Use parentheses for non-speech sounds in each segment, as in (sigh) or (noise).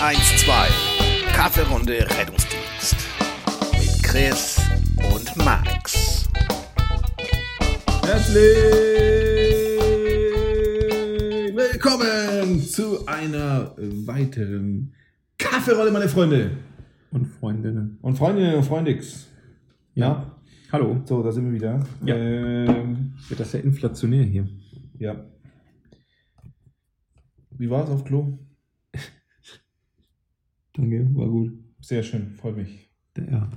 112. Kaffeerunde Rettungsdienst. Mit Chris und Max. Herzlich willkommen zu einer weiteren Kaffeerolle, meine Freunde. Und Freundinnen. Und Freundinnen und Freundix. Ja. Hallo. So, da sind wir wieder. Ja. Ähm, Wird das ja inflationär hier. ja. Wie war es auf Klo? Danke, war gut. Sehr schön, freut mich. Ja.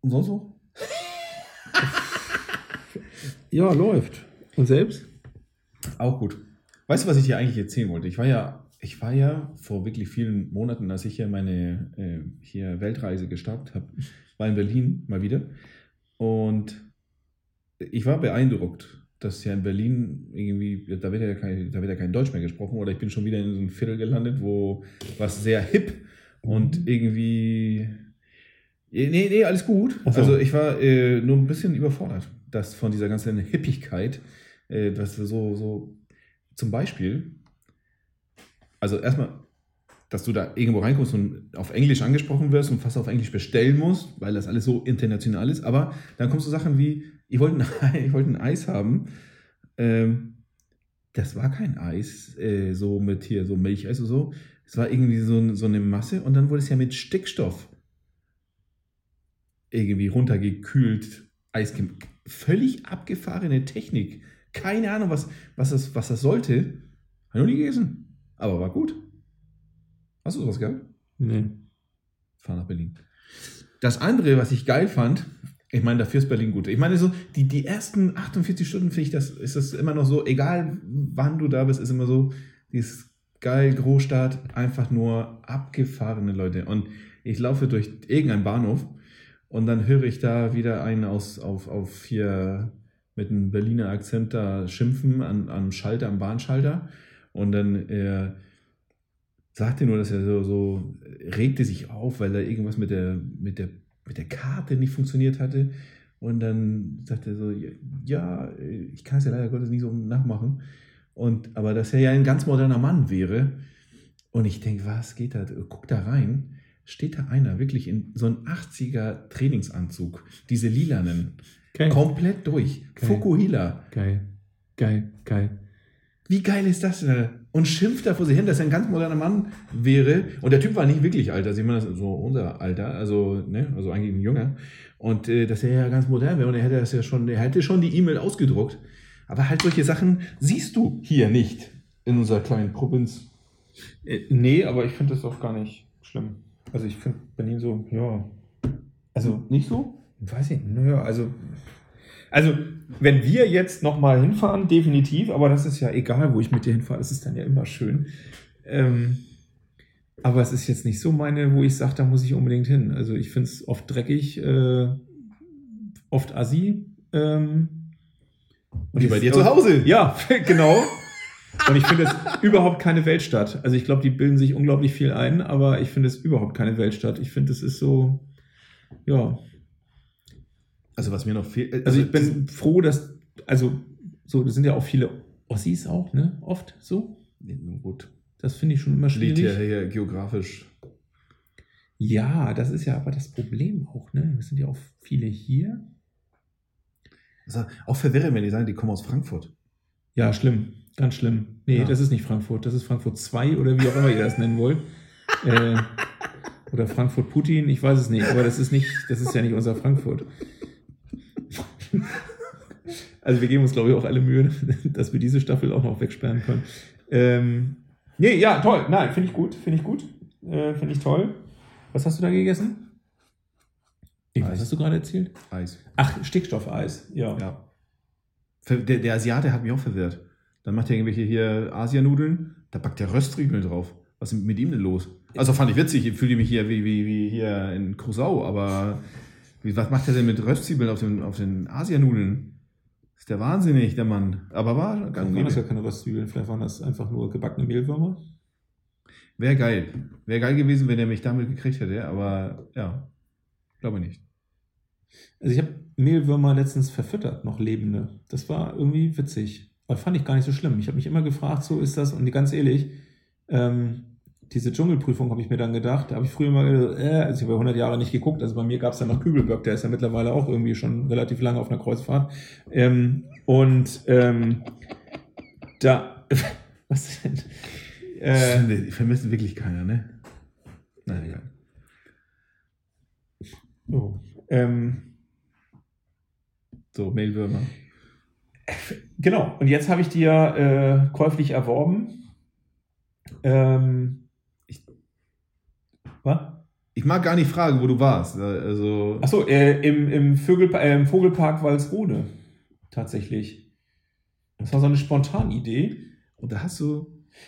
Und sonst so? (laughs) ja, läuft. Und selbst? Auch gut. Weißt du, was ich dir eigentlich erzählen wollte? Ich war ja, ich war ja vor wirklich vielen Monaten, als ich hier meine äh, hier Weltreise gestartet habe, war in Berlin mal wieder. Und ich war beeindruckt, dass ja in Berlin irgendwie, da wird ja kein, da wird ja kein Deutsch mehr gesprochen, oder ich bin schon wieder in so einem Viertel gelandet, wo was sehr hip und irgendwie. Nee, nee, alles gut. So. Also ich war äh, nur ein bisschen überfordert, dass von dieser ganzen Hippigkeit, äh, dass so, so zum Beispiel, also erstmal, dass du da irgendwo reinkommst und auf Englisch angesprochen wirst und fast auf Englisch bestellen musst, weil das alles so international ist, aber dann kommst du Sachen wie, ich wollte ein, (laughs) ich ein Eis haben, ähm, das war kein Eis, äh, so mit hier, so Milcheis oder so, es war irgendwie so, so eine Masse und dann wurde es ja mit Stickstoff irgendwie runtergekühlt, Eis, völlig abgefahrene Technik, keine Ahnung, was, was, das, was das sollte, habe noch nie gegessen, aber war gut. Hast du sowas gehabt? Nee. Fahr nach Berlin. Das andere, was ich geil fand, ich meine, dafür ist Berlin gut. Ich meine, so die, die ersten 48 Stunden finde ich, das ist das immer noch so, egal wann du da bist, ist immer so, dieses geil, Großstadt, einfach nur abgefahrene Leute. Und ich laufe durch irgendeinen Bahnhof und dann höre ich da wieder einen aus, auf, auf hier mit einem Berliner Akzent da schimpfen an, am Schalter, am Bahnschalter. Und dann äh, sagte nur, dass er so, so regte sich auf, weil da irgendwas mit der, mit der, mit der Karte nicht funktioniert hatte. Und dann sagte er so, ja, ich kann es ja leider Gottes nicht so nachmachen. Und, aber dass er ja ein ganz moderner Mann wäre. Und ich denke, was geht da? Guck da rein. Steht da einer wirklich in so einem 80er Trainingsanzug, diese lilanen, Geil. komplett durch. Geil. Fukuhila. Geil. Geil. Geil. Wie geil ist das denn? Und schimpft da vor sich hin, dass er ein ganz moderner Mann wäre. Und der Typ war nicht wirklich alt, also ich meine, das ist so unser Alter, also, ne, also eigentlich ein Junger. Und äh, dass er ja ganz modern wäre und er hätte das ja schon, er hätte schon die E-Mail ausgedruckt. Aber halt solche Sachen siehst du hier nicht in unserer kleinen Provinz. Äh, nee, aber ich finde das auch gar nicht schlimm. Also ich finde Berlin so, ja. Also, Nicht so? weiß ich, naja, also. Also, wenn wir jetzt nochmal hinfahren, definitiv, aber das ist ja egal, wo ich mit dir hinfahre, das ist dann ja immer schön. Ähm, aber es ist jetzt nicht so meine, wo ich sage, da muss ich unbedingt hin. Also ich finde es oft dreckig, äh, oft assi. Ähm, Wie bei dir zu Hause. Ja, (laughs) genau. Und ich finde es überhaupt keine Weltstadt. Also ich glaube, die bilden sich unglaublich viel ein, aber ich finde es überhaupt keine Weltstadt. Ich finde, es ist so, ja. Also was mir noch fehlt. Also ich bin froh, dass, also so, das sind ja auch viele Ossis auch, ne? Oft so. gut. Das finde ich schon immer Liegt schwierig. ja hier geografisch. Ja, das ist ja aber das Problem auch, ne? Es sind ja auch viele hier. Also auch verwirrend, wenn die sagen, die kommen aus Frankfurt. Ja, schlimm. Ganz schlimm. Nee, Ja. das ist nicht Frankfurt. Das ist Frankfurt 2 oder wie auch immer ihr das nennen wollt. (laughs) äh, oder Frankfurt Putin, ich weiß es nicht. Aber das ist nicht, das ist ja nicht unser Frankfurt. Also wir geben uns, glaube ich, auch alle Mühe, (laughs) dass wir diese Staffel auch noch wegsperren können. Ähm, nee, ja, toll. Nein, finde ich gut. Finde ich gut. Äh, finde ich toll. Was hast du da gegessen? Was Eis. hast du gerade erzählt? Eis. Ach, Stickstoffeis. Ja. Ja. Der, der Asiate hat mich auch verwirrt. Dann macht er irgendwelche hier Asianudeln, da packt der Röstriegeln drauf. Was ist mit ihm denn los? Also fand ich witzig, ich fühle mich hier wie, wie, wie hier in Crusau, aber wie, was macht er denn mit Röstzwiebeln auf den, auf den Asianudeln? Ist der wahnsinnig, der Mann. Aber war ganz waren das ja keine Röstzwiebeln, vielleicht waren das einfach nur gebackene Mehlwürmer. Wäre geil. Wäre geil gewesen, wenn er mich damit gekriegt hätte, aber ja, glaube nicht. Also ich habe Mehlwürmer letztens verfüttert, noch lebende. Das war irgendwie witzig. Aber fand ich gar nicht so schlimm. Ich habe mich immer gefragt, so ist das, und ganz ehrlich, Ähm, diese Dschungelprüfung habe ich mir dann gedacht. Da habe ich früher mal, äh, also ich habe ja 100 Jahre nicht geguckt. Also bei mir gab es ja noch Kübelberg, der ist ja mittlerweile auch irgendwie schon relativ lange auf einer Kreuzfahrt. Ähm, und ähm, da, (laughs) was denn? Äh, Die vermissen wirklich keiner, ne? Na egal. oh, ähm, So, Mailwürmer. Genau, und jetzt habe ich ja äh, käuflich erworben. Ähm? Ich mag gar nicht fragen, wo du warst. Also, Achso, äh, im, im, Vögel, äh, im Vogelpark Walsrode. Tatsächlich. Das war so eine Spontanidee. und da hast du.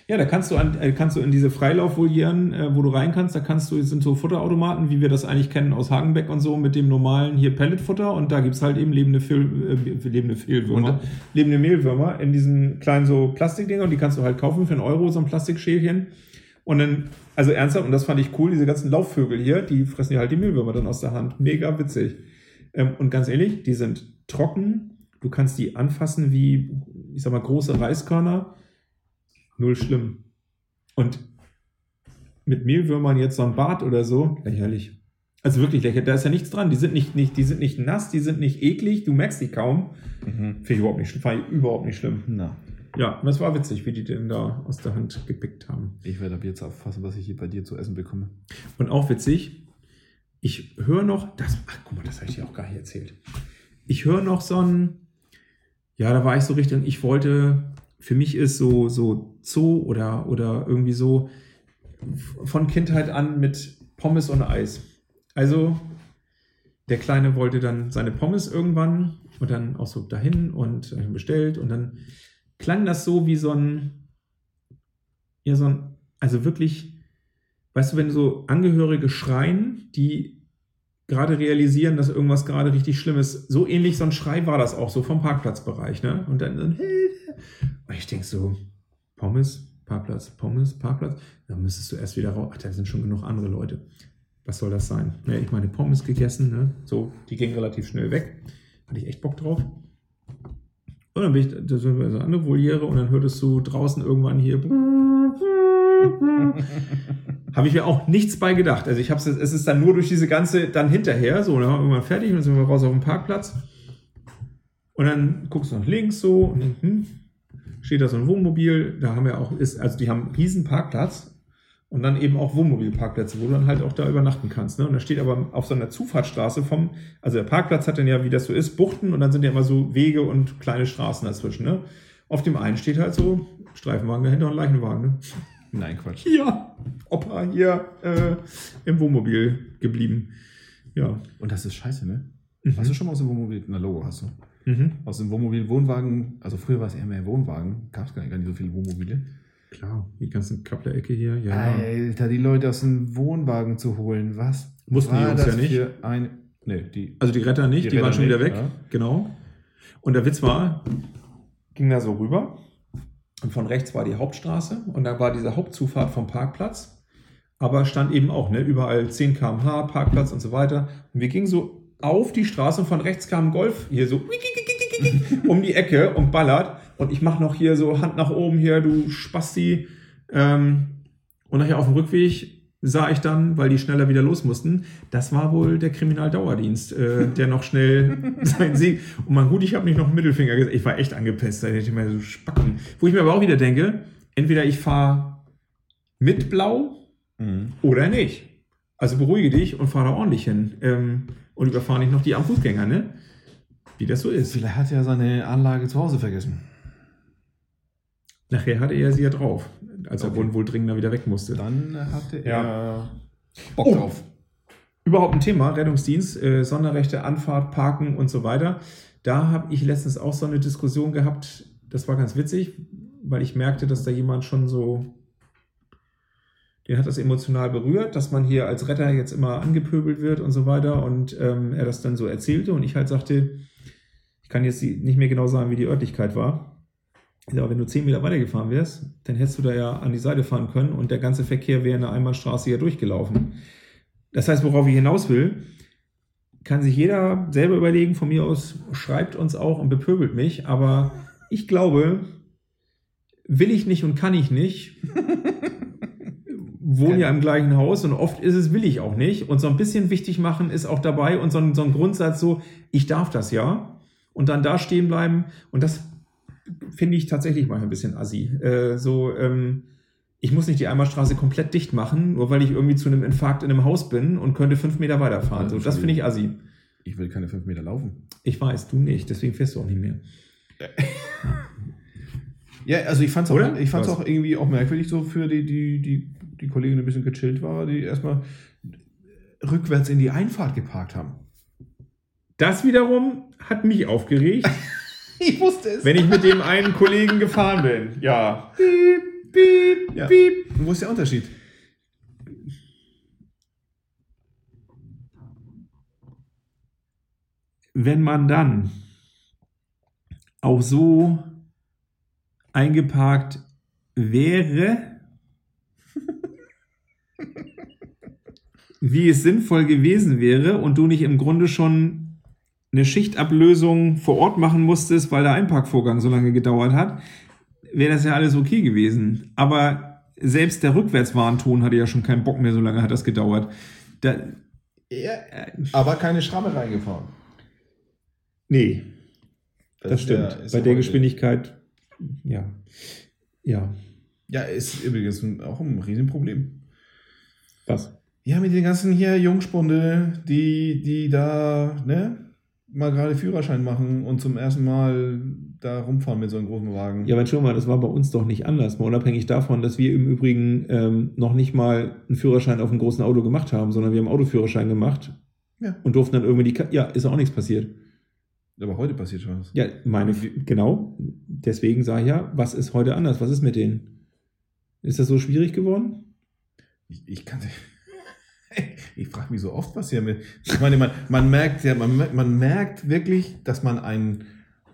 Ja, da kannst du, an, äh, kannst du in diese Freilaufvolieren, äh, wo du rein kannst, da kannst du, es sind so Futterautomaten, wie wir das eigentlich kennen aus Hagenbeck und so, mit dem normalen hier Pelletfutter und da gibt's halt eben lebende, Fehl, äh, lebende Fehlwürmer, lebende Mehlwürmer in diesen kleinen so Plastikdinger und die kannst du halt kaufen für einen Euro, so ein Plastikschälchen. Und dann, also ernsthaft, und das fand ich cool, diese ganzen Laufvögel hier, die fressen dir halt die Mehlwürmer dann aus der Hand. Mega witzig. Ähm, und ganz ehrlich, die sind trocken, du kannst die anfassen wie, ich sag mal, große Reiskörner null schlimm. Und mit Mehlwürmern jetzt so ein Bad oder so, lächerlich. Also wirklich lächerlich. Da ist ja nichts dran. Die sind nicht, nicht, die sind nicht nass, die sind nicht eklig, du merkst die kaum. Finde ich überhaupt nicht schlimm. Fand ich überhaupt nicht schlimm. Na, Ja, und das war witzig, wie die den da aus der Hand gepickt haben. ich werde ab jetzt aufpassen, was ich hier bei dir zu essen bekomme. Und auch witzig, ich höre noch, das, ach guck mal, das habe ich dir auch gar nicht erzählt. Ich höre noch so ein, ja, da war ich so richtig, ich wollte, für mich ist so, so Zoo oder, oder irgendwie so von Kindheit an mit Pommes und Eis. Also, der Kleine wollte dann seine Pommes irgendwann und dann auch so dahin und äh, bestellt und dann klang das so wie so ein, ja, so ein, also wirklich, weißt du, wenn so Angehörige schreien, die gerade realisieren, dass irgendwas gerade richtig schlimm ist, so ähnlich so ein Schrei war das auch so vom Parkplatzbereich, ne? Und dann, dann und ich denke so, Pommes, Parkplatz, Pommes, Parkplatz, dann müsstest du erst wieder raus. Ach, da sind schon genug andere Leute. Was soll das sein? Ja, ich meine Pommes gegessen, ne? So, die gingen relativ schnell weg. Hatte ich echt Bock drauf. Und dann bin ich, da sind wir so eine andere Voliere und dann hörtest du draußen irgendwann hier. (laughs) habe ich mir auch nichts bei gedacht. Also ich habe es, es ist dann nur durch diese ganze, dann hinterher, so, dann waren wir irgendwann fertig und dann sind wir raus auf dem Parkplatz. Und dann guckst du nach links so und dann, hm, steht da so ein Wohnmobil, da haben wir auch, ist, also die haben einen riesen Parkplatz und dann eben auch Wohnmobilparkplätze, wo du dann halt auch da übernachten kannst. Ne? Und da steht aber auf so einer Zufahrtsstraße vom, also der Parkplatz hat dann ja, wie das so ist, Buchten und dann sind ja immer so Wege und kleine Straßen dazwischen. Ne? Auf dem einen steht halt so Streifenwagen dahinter und Leichenwagen. Ne? Nein, Quatsch. Ja, Opa hier äh, im Wohnmobil geblieben. Ja. Und das ist scheiße, ne? Mhm. Hast du schon mal aus dem Wohnmobil, na Logo hast du. Mhm. Aus dem Wohnmobil Wohnwagen, also früher war es eher mehr Wohnwagen, gab es gar, nicht- gar nicht so viele Wohnmobile. Klar, die ganzen Kappler-Ecke hier, ja. Alter, die Leute aus dem Wohnwagen zu holen, was? Mussten die Jungs das ja nicht. Ein, nee, die, Also die Retter nicht, Die die, waren Retter schon wieder nicht, weg. ja. Genau. Und der Witz war, ging da so rüber und von rechts war die Hauptstraße und da war diese Hauptzufahrt vom Parkplatz, aber stand eben auch, ne, überall 10 km/h, Parkplatz und so weiter. Und wir gingen so auf die Straße und von rechts kam ein Golf hier so um die Ecke und ballert und ich mache noch hier so Hand nach oben hier, du Spasti. Ähm, und nachher auf dem Rückweg sah ich dann, weil die schneller wieder los mussten, das war wohl der Kriminaldauerdienst, äh, (laughs) der noch schnell seinen Sieg. Und man gut, ich habe nicht noch einen Mittelfinger gesagt. Ich war echt angepisst, da hätte ich mir so spacken. Wo ich mir aber auch wieder denke, entweder ich fahre mit Blau Mhm. oder nicht. Also beruhige dich und fahr da ordentlich hin. Ähm, und überfahre nicht noch die am Fußgänger, ne? Wie das so ist. Vielleicht hat er seine Anlage zu Hause vergessen. Nachher hatte er sie ja drauf, als er Okay. wohl, wohl dringender wieder weg musste. Dann hatte Ja. er Bock Oh. drauf. Überhaupt ein Thema, Rettungsdienst, äh, Sonderrechte, Anfahrt, Parken und so weiter. Da habe ich letztens auch so eine Diskussion gehabt, das war ganz witzig, weil ich merkte, dass da jemand schon so, den hat das emotional berührt, dass man hier als Retter jetzt immer angepöbelt wird und so weiter und ähm, er das dann so erzählte und ich halt sagte, ich kann jetzt nicht mehr genau sagen, wie die Örtlichkeit war. Aber wenn du 10 Meter weitergefahren wärst, dann hättest du da ja an die Seite fahren können und der ganze Verkehr wäre in der Einbahnstraße ja durchgelaufen. Das heißt, worauf ich hinaus will, kann sich jeder selber überlegen, von mir aus schreibt uns auch und bepöbelt mich, aber ich glaube, will ich nicht und kann ich nicht, (laughs) wohne Kenn- ja im gleichen Haus und oft ist es, will ich auch nicht. Und so ein bisschen wichtig machen ist auch dabei und so ein, so ein Grundsatz so, ich darf das ja. Und dann da stehen bleiben. Und das finde ich tatsächlich mal ein bisschen assi. Äh, so, ähm, ich muss nicht die Einbahnstraße komplett dicht machen, nur weil ich irgendwie zu einem Infarkt in einem Haus bin und könnte fünf Meter weiterfahren. So, das finde ich assi. Ich will keine fünf Meter laufen. Ich weiß, du nicht, deswegen fährst du auch nicht mehr. (laughs) Ja, also ich auch, Oder? ich fand's Was? auch irgendwie auch merkwürdig so für die, die, die, die Kollegin, die ein bisschen gechillt war, die erstmal rückwärts in die Einfahrt geparkt haben. Das wiederum hat mich aufgeregt, (laughs) (laughs) Ich wusste es. wenn ich mit dem einen Kollegen gefahren bin. Ja. Piep, piep, Ja. piep. Und wo ist der Unterschied? wenn man dann auch so eingeparkt wäre, (laughs) wie es sinnvoll gewesen wäre und du nicht im Grunde schon eine Schichtablösung vor Ort machen musstest, weil der Einparkvorgang so lange gedauert hat, wäre das ja alles okay gewesen. Aber selbst der Rückwärtswarnton hatte ja schon keinen Bock mehr, so lange hat das gedauert. Da, Ja, aber keine Schramme reingefahren. nee, Das, ist stimmt. ja- Bei der Geschwindigkeit, ja. Ja. Ja, ist übrigens auch ein Riesenproblem. Was? Ja, mit den ganzen hier Jungspunde, die, die da, ne, mal gerade Führerschein machen und zum ersten Mal da rumfahren mit so einem großen Wagen. Ja, aber schon mal, das war bei uns doch nicht anders. Mal unabhängig davon, dass wir im Übrigen ähm, noch nicht mal einen Führerschein auf einem großen Auto gemacht haben, sondern wir haben Autoführerschein gemacht Ja. und durften dann irgendwie die. Ka ja, ist auch nichts passiert. Aber heute passiert schon was. Ja, meine, genau. Deswegen sage ich ja, was ist heute anders? Was ist mit denen? Ist das so schwierig geworden? Ich, ich kann (laughs) Ich frage mich so oft, was hier mit. Ich meine, man, man merkt ja, man, man merkt wirklich, dass man ein,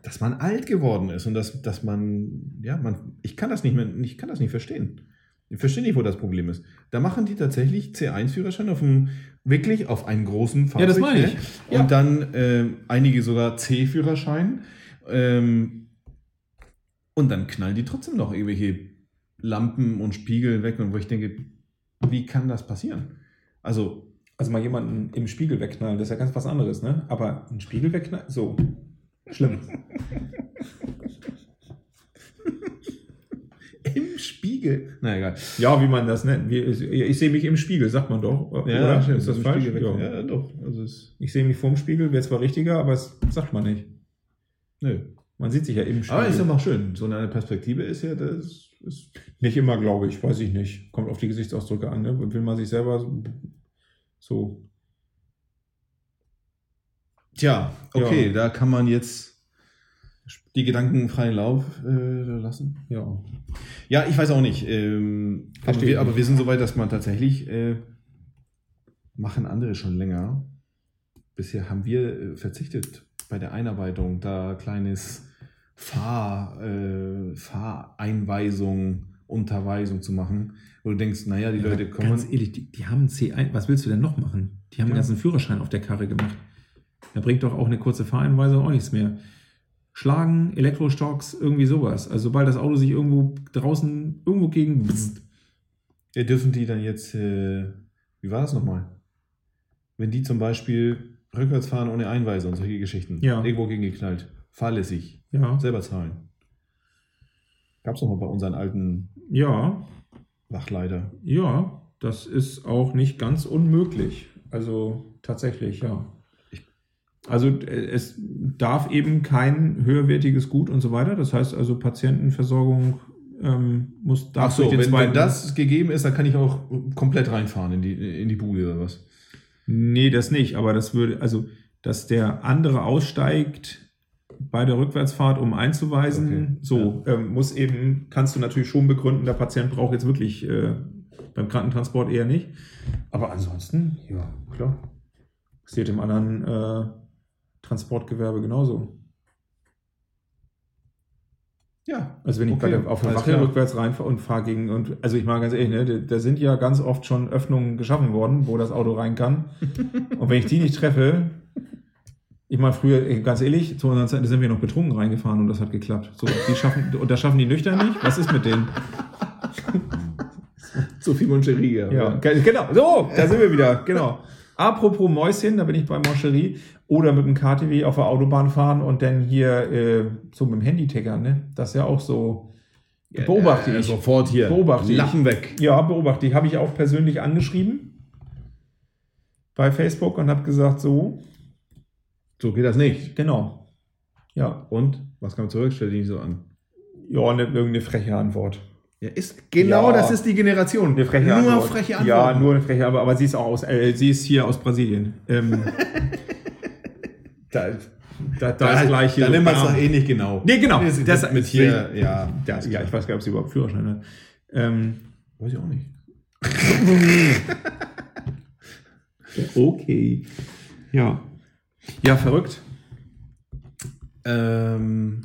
dass man alt geworden ist und dass, dass man, ja, man, ich kann das nicht mehr, ich kann das nicht verstehen. Ich verstehe nicht, wo das Problem ist. Da machen die tatsächlich C1-Führerschein auf einem, wirklich auf einen großen Fahrzeug. das meine ich. ne? Ja. Und dann ähm, einige sogar C-Führerschein. Ähm, und dann knallen die trotzdem noch irgendwelche Lampen und Spiegel weg. Und wo ich denke, wie kann das passieren? Also, Also mal jemanden im Spiegel wegknallen, das ist ja ganz was anderes, ne? Aber einen Spiegel wegknallen, so. Schlimm. (laughs) im Spiegel. Na egal. Ja, wie man das nennt. Ich, sehe mich im Spiegel, sagt man doch. Oder? stimmt, ist das falsch? Ja. Ja, doch. Also Ich sehe mich vorm Spiegel, wäre zwar richtiger, aber das sagt man nicht. nö. Man sieht sich ja im Spiegel. Aber ist ja noch schön. So eine Perspektive ist ja, das ist. nicht immer, glaube ich, weiß ich nicht. Kommt auf die Gesichtsausdrücke an, ne? Will man sich selber so-. Tja, okay, Ja. da kann man jetzt die Gedanken freien Lauf äh, lassen. Ja. Ja, ich weiß auch nicht. Ähm, aber, wir, aber wir sind so weit, dass man tatsächlich äh, machen andere schon länger. Bisher haben wir äh, verzichtet bei der Einarbeitung, da kleines Fahr, äh, Fahreinweisung, Unterweisung zu machen, wo du denkst, naja, die Leute kommen. Ganz ehrlich, die, die haben C1. Was willst du denn noch machen? Die haben Ja. den ganzen Führerschein auf der Karre gemacht. Da bringt doch auch eine kurze Fahreinweisung auch nichts mehr. Schlagen, Elektrostocks, irgendwie sowas. Also sobald das Auto sich irgendwo draußen irgendwo gegen. Bzzt. Ja, dürfen die dann jetzt, äh, wie war das nochmal? Wenn die zum Beispiel rückwärts fahren ohne Einweisung, solche Geschichten, Ja. irgendwo gegen geknallt, fahrlässig, Ja. selber zahlen. Gab es doch mal bei unseren alten Ja. Wachleiter. Ja, das ist auch nicht ganz unmöglich. Also tatsächlich, ja. Also äh, es darf eben kein höherwertiges Gut und so weiter. Das heißt also Patientenversorgung ähm, muss darf Ach so, wenn, wenn das gegeben ist, dann kann ich auch komplett reinfahren in die, in die Bude oder was? Nee, das nicht. Aber das würde, also, dass der andere aussteigt bei der Rückwärtsfahrt, um einzuweisen, Okay, so ähm, muss eben, kannst du natürlich schon begründen, der Patient braucht jetzt wirklich äh, beim Krankentransport eher nicht. Aber ansonsten, ja, klar. Passiert im anderen äh, Transportgewerbe genauso. Ja. Also wenn ich bei Okay, der, auf der Wache rückwärts reinfahre und fahre gegen, und also ich mal ganz ehrlich, ne, da sind ja ganz oft schon Öffnungen geschaffen worden, wo das Auto rein kann. (laughs) und wenn ich die nicht treffe, ich meine früher, ganz ehrlich, zu unserer Zeit da sind wir noch betrunken reingefahren und das hat geklappt. So, die schaffen, und das schaffen die nüchtern nicht? Was ist mit denen? (laughs) Sophie Moncherie. Ja, ge- genau. So, da sind wir wieder. Genau. Apropos Mäuschen, da bin ich bei Moncherie. Oder mit dem KTW auf der Autobahn fahren und dann hier äh, so mit dem Handy tickern, ne? Das ist ja auch so. Beobachte äh, ich. Sofort hier. Beobachte ich. Lachen weg. Ja, beobachte ich. Habe ich auch persönlich angeschrieben bei Facebook und habe gesagt, so, So geht das nicht. genau. Ja, Und? Was kam zurück? Stell dich nicht so an. ja, ne, irgendeine freche Antwort. Ja, ist, genau Ja. das ist die Generation. Eine freche nur Antwort. freche Antworten. Ja, nur eine freche Antwort, aber sie ist auch aus, äh, sie ist hier aus Brasilien. Ähm, (laughs) da, da, da, Da, ist gleich hier. da nimmt man es doch eh nicht genau. Nee, genau. Das, Das- das mit hier, ja. Ja, ja, ich weiß gar nicht, ob sie überhaupt Führerschein hat. Ähm, Weiß ich auch nicht. (laughs) (laughs) okay. Ja. Ja, verrückt. Ähm,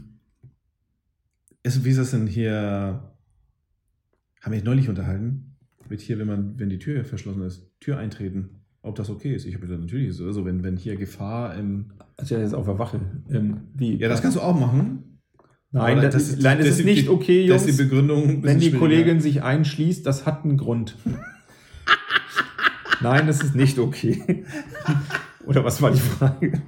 ist, wie ist das denn hier? Haben wir neulich unterhalten? Mit hier, wenn man, wenn die Tür verschlossen ist, Tür eintreten. Ob das okay ist? Ich habe gesagt, natürlich ist es. Also wenn, wenn hier Gefahr im. Also jetzt auf der Wache. Ähm, wie? Ja, das kannst du auch machen. Nein, Aber das, ist, nein, das, ist die- nicht okay, Das Jungs. ist die Begründung. wenn die. Kollegin sich einschließt, das hat einen Grund. (laughs) Nein, das ist nicht okay. (laughs) Oder was war die Frage?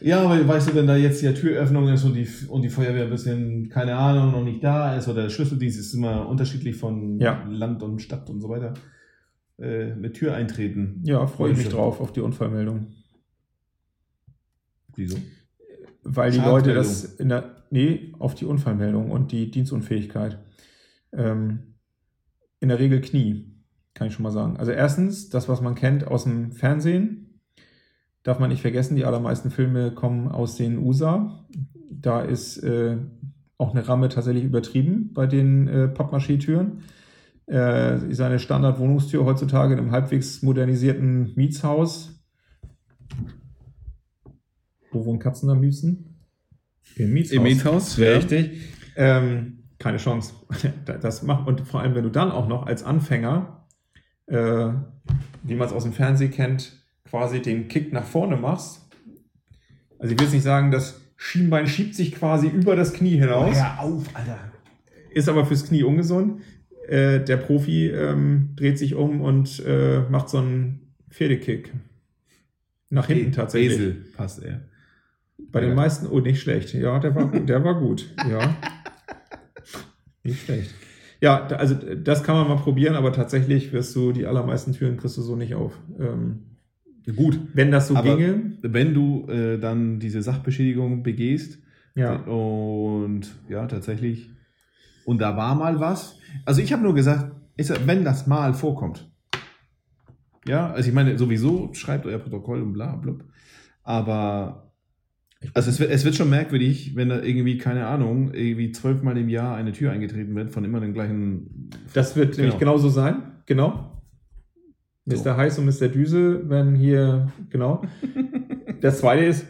Ja, aber weißt du, wenn da jetzt die Türöffnung ist und die, und die Feuerwehr ein bisschen, keine Ahnung, noch nicht da ist oder der Schlüsseldienst ist immer unterschiedlich von Ja. Land und Stadt und so weiter, äh, mit Tür eintreten. Ja, freue ich mich drauf auf die Unfallmeldung. Wieso? Weil die. Leute das in der, nee, auf die Unfallmeldung und die Dienstunfähigkeit. Ähm, in der Regel Knie, kann ich schon mal sagen. Also erstens, das, was man kennt aus dem Fernsehen, darf man nicht vergessen, die allermeisten Filme kommen aus den USA. Da ist äh, auch eine Ramme tatsächlich übertrieben bei den äh, Pappmaché-Türen. Äh, ist eine Standardwohnungstür heutzutage in einem halbwegs modernisierten Mietshaus. Wo wohnen Katzen am liebsten? Im Mietshaus. Im Mietshaus, ja. Richtig. Ähm, keine Chance. (laughs) Das macht, und vor allem, wenn du dann auch noch als Anfänger, äh, wie man es aus dem Fernsehen kennt, quasi den Kick nach vorne machst. Also ich will jetzt nicht sagen, das Schienbein schiebt sich quasi über das Knie hinaus. auf, Alter. Ist aber fürs Knie ungesund. Äh, der Profi ähm, dreht sich um und äh, macht so einen Pferdekick. Nach hinten tatsächlich. Esel passt er. Bei den Ja. meisten, oh, nicht schlecht. Ja, der war, der war gut. Ja. (laughs) Nicht schlecht. Ja, also das kann man mal probieren, aber tatsächlich wirst du die allermeisten Türen kriegst du so nicht auf. Ähm, Gut. wenn das so ginge, Wenn du äh, dann diese Sachbeschädigung begehst ja. und ja, tatsächlich, und da war mal was. Also ich habe nur gesagt, ist, wenn das mal vorkommt. Ja, also ich meine, sowieso schreibt euer Protokoll und bla bla. Aber also es wird, es wird schon merkwürdig, wenn da irgendwie, keine Ahnung, irgendwie zwölfmal im Jahr eine Tür eingetreten wird von immer den gleichen. Das wird nämlich genauso sein. Genau. So. Mr. Heiß und Mr. Düse, wenn hier, genau. (laughs) Das zweite ist,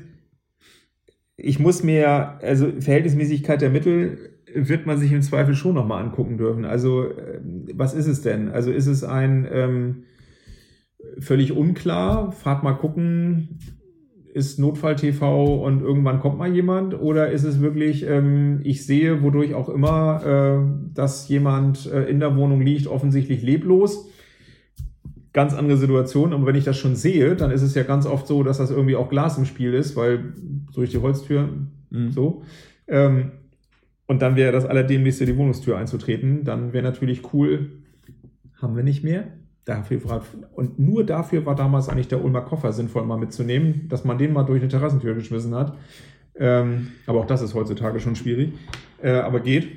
ich muss mir, also Verhältnismäßigkeit der Mittel wird man sich im Zweifel schon nochmal angucken dürfen. Also, ähm, was ist es denn? Also, ist es ein ähm, völlig unklar, fahrt mal gucken, ist Notfall-TV und irgendwann kommt mal jemand? Oder ist es wirklich, ähm, ich sehe, wodurch auch immer, äh, dass jemand äh, in der Wohnung liegt, offensichtlich leblos? Ganz andere Situation, aber wenn ich das schon sehe, dann ist es ja ganz oft so, dass das irgendwie auch Glas im Spiel ist, weil durch die Holztür Mhm. so. Ähm, und dann wäre das allerdemnächste die Wohnungstür einzutreten. Dann wäre natürlich cool, haben wir nicht mehr. Dafür war, und nur dafür war damals eigentlich der Ulmer Koffer sinnvoll mal mitzunehmen, dass man den mal durch eine Terrassentür geschmissen hat. Ähm, aber auch das ist heutzutage schon schwierig. Äh, aber geht.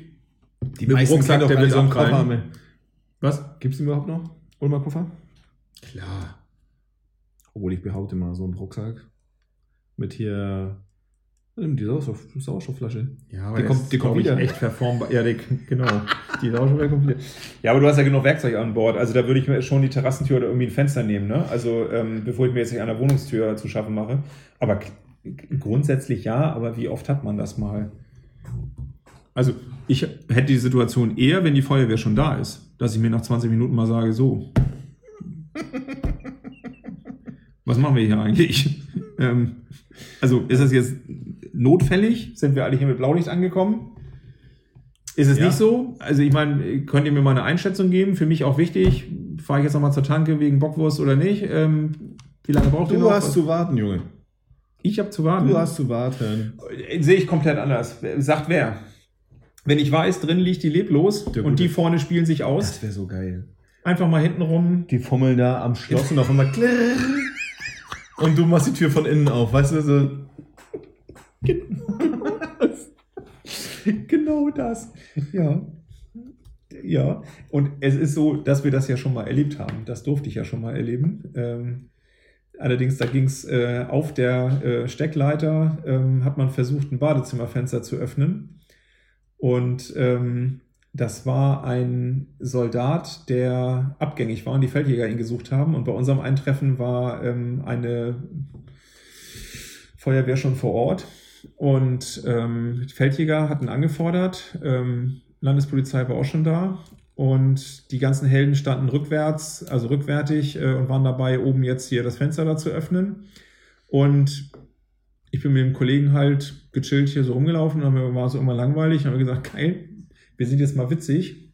Die Mit meisten Rucksack, der wird so einen. Koffer. Was? Gibt es überhaupt noch? Ulmer Koffer? Klar. Obwohl ich behaupte mal, so ein Rucksack mit hier. Die Sauerstoff, Sauerstoffflasche. Ja, aber Die kommt- kommt, die kommt wieder. echt verformbar. Ja, die, genau. (laughs) Die auch schon wieder komplett. Ja, aber du hast ja genug Werkzeug an Bord. Also da würde ich mir schon die Terrassentür oder irgendwie ein Fenster nehmen, ne? Also ähm, bevor ich mir jetzt nicht an der Wohnungstür zu schaffen mache. Aber grundsätzlich ja, aber wie oft hat man das mal? Also ich hätte die Situation eher, wenn die Feuerwehr schon da ist, dass ich mir nach 20 Minuten mal sage, so. Was machen wir hier eigentlich? (laughs) ähm, also ist das jetzt notfällig? Sind wir alle hier mit Blaulicht angekommen? Ist es Ja. nicht so? Also ich meine, könnt ihr mir mal eine Einschätzung geben? Für mich auch wichtig. Fahre ich jetzt nochmal zur Tanke wegen Bockwurst oder nicht? Ähm, wie lange braucht ihr Du noch? hast zu warten, Junge. ich habe zu warten. Du hast zu warten. Äh, Sehe ich komplett anders. Sagt wer? Wenn ich weiß, drin liegt die leblos Der und Gute. die vorne spielen sich aus, Das wäre so geil. einfach mal hinten rum. Die fummeln da am Schloss und auf einmal (laughs) klirr. Und du machst die Tür von innen auf, weißt du, so. (laughs) genau das. Ja. Ja. Und es ist so, dass wir das ja schon mal erlebt haben. Das durfte ich ja schon mal erleben. Ähm, allerdings, da ging es äh, auf der äh, Steckleiter, ähm, hat man versucht, ein Badezimmerfenster zu öffnen. Und ähm, das war ein Soldat, der abgängig war und die Feldjäger ihn gesucht haben. Und bei unserem Eintreffen war ähm, eine Feuerwehr schon vor Ort. Und ähm, Feldjäger hatten angefordert, ähm, Landespolizei war auch schon da. Und die ganzen Helden standen rückwärts, also rückwärtig äh, und waren dabei, oben jetzt hier das Fenster da zu öffnen. Und ich bin mit dem Kollegen halt gechillt hier so rumgelaufen und mir war so immer langweilig. Und haben wir gesagt, geil, wir sind jetzt mal witzig.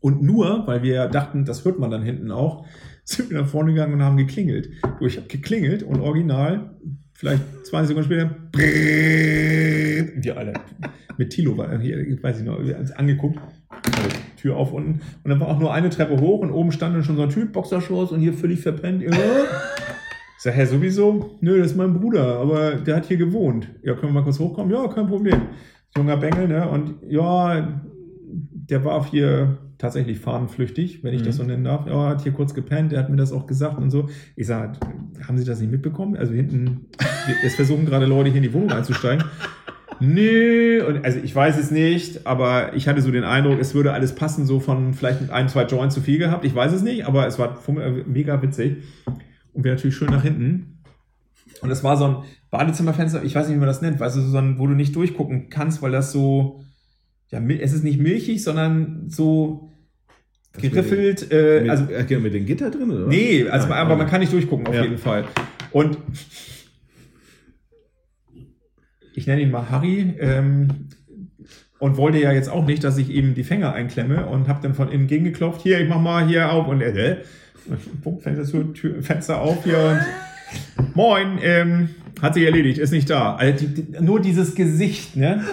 Und nur, weil wir dachten, das hört man dann hinten auch, (laughs) sind wir nach vorne gegangen und haben geklingelt. Du, ich habe geklingelt und original, vielleicht 20 Sekunden später, brrrr, wir alle mit Tilo war hier, weiß ich noch, wir haben uns angeguckt, also Tür auf unten und dann war auch nur eine Treppe hoch und oben stand dann schon so ein Typ, Boxershorts und hier völlig verpennt. Ich sag, hä, sowieso? Nö, das ist mein Bruder, aber der hat hier gewohnt. Ja, können wir mal kurz hochkommen? Ja, kein Problem. Junger Bengel, ne? Und ja, der war hier tatsächlich fahnenflüchtig, wenn ich das so nennen darf. Ja, hat hier kurz gepennt, der hat mir das auch gesagt und so. Ich sag, haben Sie das nicht mitbekommen? Also hinten, es versuchen gerade Leute hier in die Wohnung einzusteigen. (laughs) Nee, und also ich weiß es nicht, aber ich hatte so den Eindruck, es würde alles passen, so von vielleicht mit ein, zwei Joints zu viel gehabt. Ich weiß es nicht, aber es war fumm- mega witzig. Und wir natürlich schön nach hinten. Und es war so ein Badezimmerfenster, ich weiß nicht, wie man das nennt, weißt du, so ein, wo du nicht durchgucken kannst, weil das so, ja, es ist nicht milchig, sondern so Das mit geriffelt, äh, Mit, also äh, mit den Gitter drin, oder? Nee, also Nein, aber man kann nicht durchgucken auf Ja. jeden Fall. Und ich nenne ihn mal Harry ähm, und wollte ja jetzt auch nicht, dass ich ihm die Fänger einklemme und habe dann von innen gegengeklopft. Hier, ich mach mal hier auf und äh, äh, Punkt, Fenster, Tür, Fenster auf hier und Moin, ähm, hat sich erledigt, ist nicht da. Also die, die, nur dieses Gesicht, ne?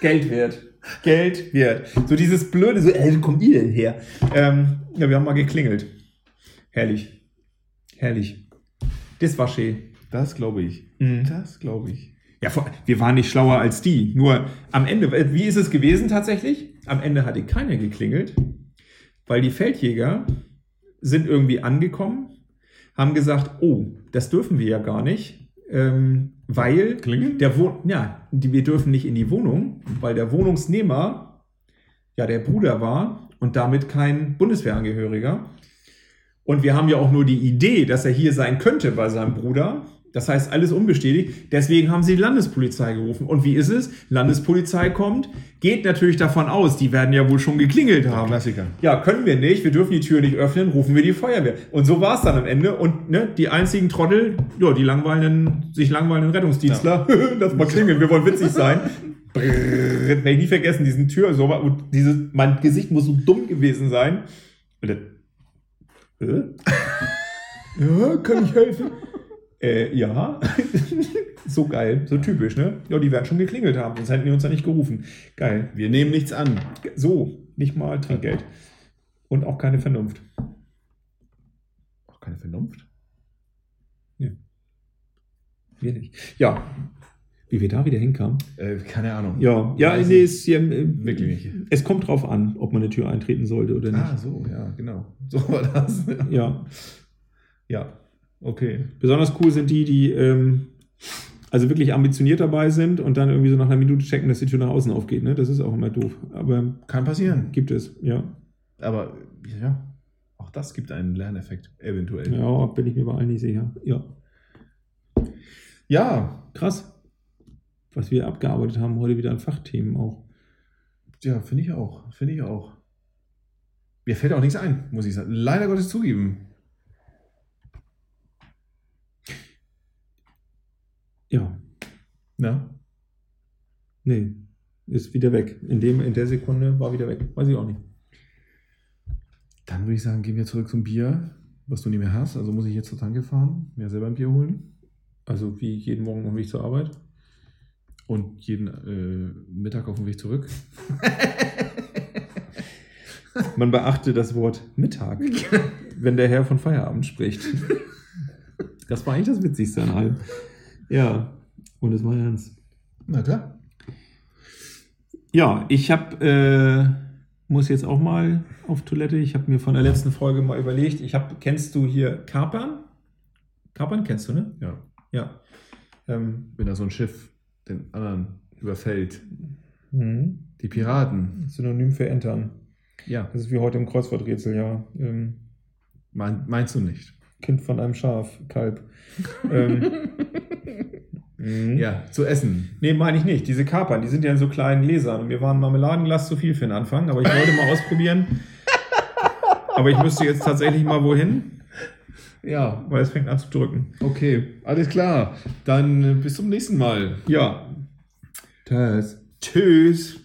Geld wert. Geld wert. So dieses blöde, so, ey, wo kommt ihr denn her? Ähm, ja, wir haben mal geklingelt. Herrlich. Herrlich. Das war schön. Das glaube ich. Mhm. Das glaube ich. Ja, wir waren nicht schlauer als die. Nur am Ende, äh, wie ist es gewesen tatsächlich? Am Ende hatte keiner geklingelt, weil die Feldjäger sind irgendwie angekommen, haben gesagt, oh, das dürfen wir ja gar nicht, ähm, weil Klingeln? der Wohn ja, die, wir dürfen nicht in die Wohnung, weil der Wohnungsnehmer ja der Bruder war und damit kein Bundeswehrangehöriger. Und wir haben ja auch nur die Idee, dass er hier sein könnte bei seinem Bruder. Das heißt, alles unbestätigt. Deswegen haben sie die Landespolizei gerufen. Und wie ist es? Landespolizei kommt, geht natürlich davon aus, die werden ja wohl schon geklingelt haben. Klassiker. Ja, können wir nicht, wir dürfen die Tür nicht öffnen, rufen wir die Feuerwehr. Und so war es dann am Ende. Und ne, die einzigen Trottel, ja, die langweilenden, sich langweilenden Rettungsdienstler, lass (laughs) mal klingeln, wir wollen witzig sein. Brrr, werde ich nie vergessen, diesen Tür, so, und dieses, mein Gesicht muss so dumm gewesen sein. Und dann, äh? (laughs) ja, kann ich helfen? Äh, ja. (laughs) so geil, so typisch, ne? Ja, die werden schon geklingelt haben, sonst hätten die uns ja nicht gerufen. Geil. Wir nehmen nichts an. So, nicht mal Trinkgeld. Und auch keine Vernunft. Auch keine Vernunft. Wir nicht. Ja. Wie wir da wieder hinkamen. Äh, keine Ahnung. Ja, ja, Weiß nee, ist hier, äh, Wirklich nicht. Es kommt drauf an, ob man eine Tür eintreten sollte oder nicht. Ah, so, ja, genau. (laughs) So war das. Ja. Ja, okay. Besonders cool sind die, die ähm, also wirklich ambitioniert dabei sind und dann irgendwie so nach einer Minute checken, dass die Tür nach außen aufgeht. Ne? Das ist auch immer doof. Aber Kann passieren. gibt es, ja. Aber ja, auch das gibt einen Lerneffekt, eventuell. Ja, bin ich mir bei allen nicht sicher. Ja. ja, Krass. Was wir abgearbeitet haben heute wieder an Fachthemen auch. Ja, finde ich auch. Finde ich auch. Mir fällt auch nichts ein, muss ich sagen. Leider Gottes zugeben. Ja. Ja. Nee, ist wieder weg. In, dem, in der Sekunde war wieder weg. Weiß ich auch nicht. Dann würde ich sagen, gehen wir zurück zum Bier, was du nicht mehr hast. Also muss ich jetzt zur Tanke fahren, mir selber ein Bier holen Also wie jeden Morgen auf dem Weg zur Arbeit. und jeden äh, Mittag auf dem Weg zurück. (laughs) Man beachte das Wort Mittag, (laughs) wenn der Herr von Feierabend spricht. (laughs) Das war eigentlich das Witzigste an allem. Ja, und es war ernst. Na klar. Ja, ich habe, äh, muss jetzt auch mal auf Toilette. Ich habe mir von der letzten Folge mal überlegt, ich habe, kennst du hier Kapern? Kapern kennst du, ne? Ja. Ja. Ähm, Wenn da so ein Schiff den anderen überfällt. mhm. Die Piraten. Synonym für Entern. Ja. Das ist wie heute im Kreuzworträtsel, ja. Ähm, Mein, meinst du nicht? Kind von einem Schaf, Kalb. ähm, (laughs) mhm. Ja, zu essen. Nee, meine ich nicht. Diese Kapern, die sind ja in so kleinen Gläsern. Und mir war ein Marmeladenglas zu viel für den Anfang, aber ich wollte mal ausprobieren. (laughs) Aber ich müsste jetzt tatsächlich mal wohin, Ja, weil es fängt an zu drücken. okay. Alles klar. Dann äh, bis zum nächsten Mal. Ja. Tschüss. Tschüss.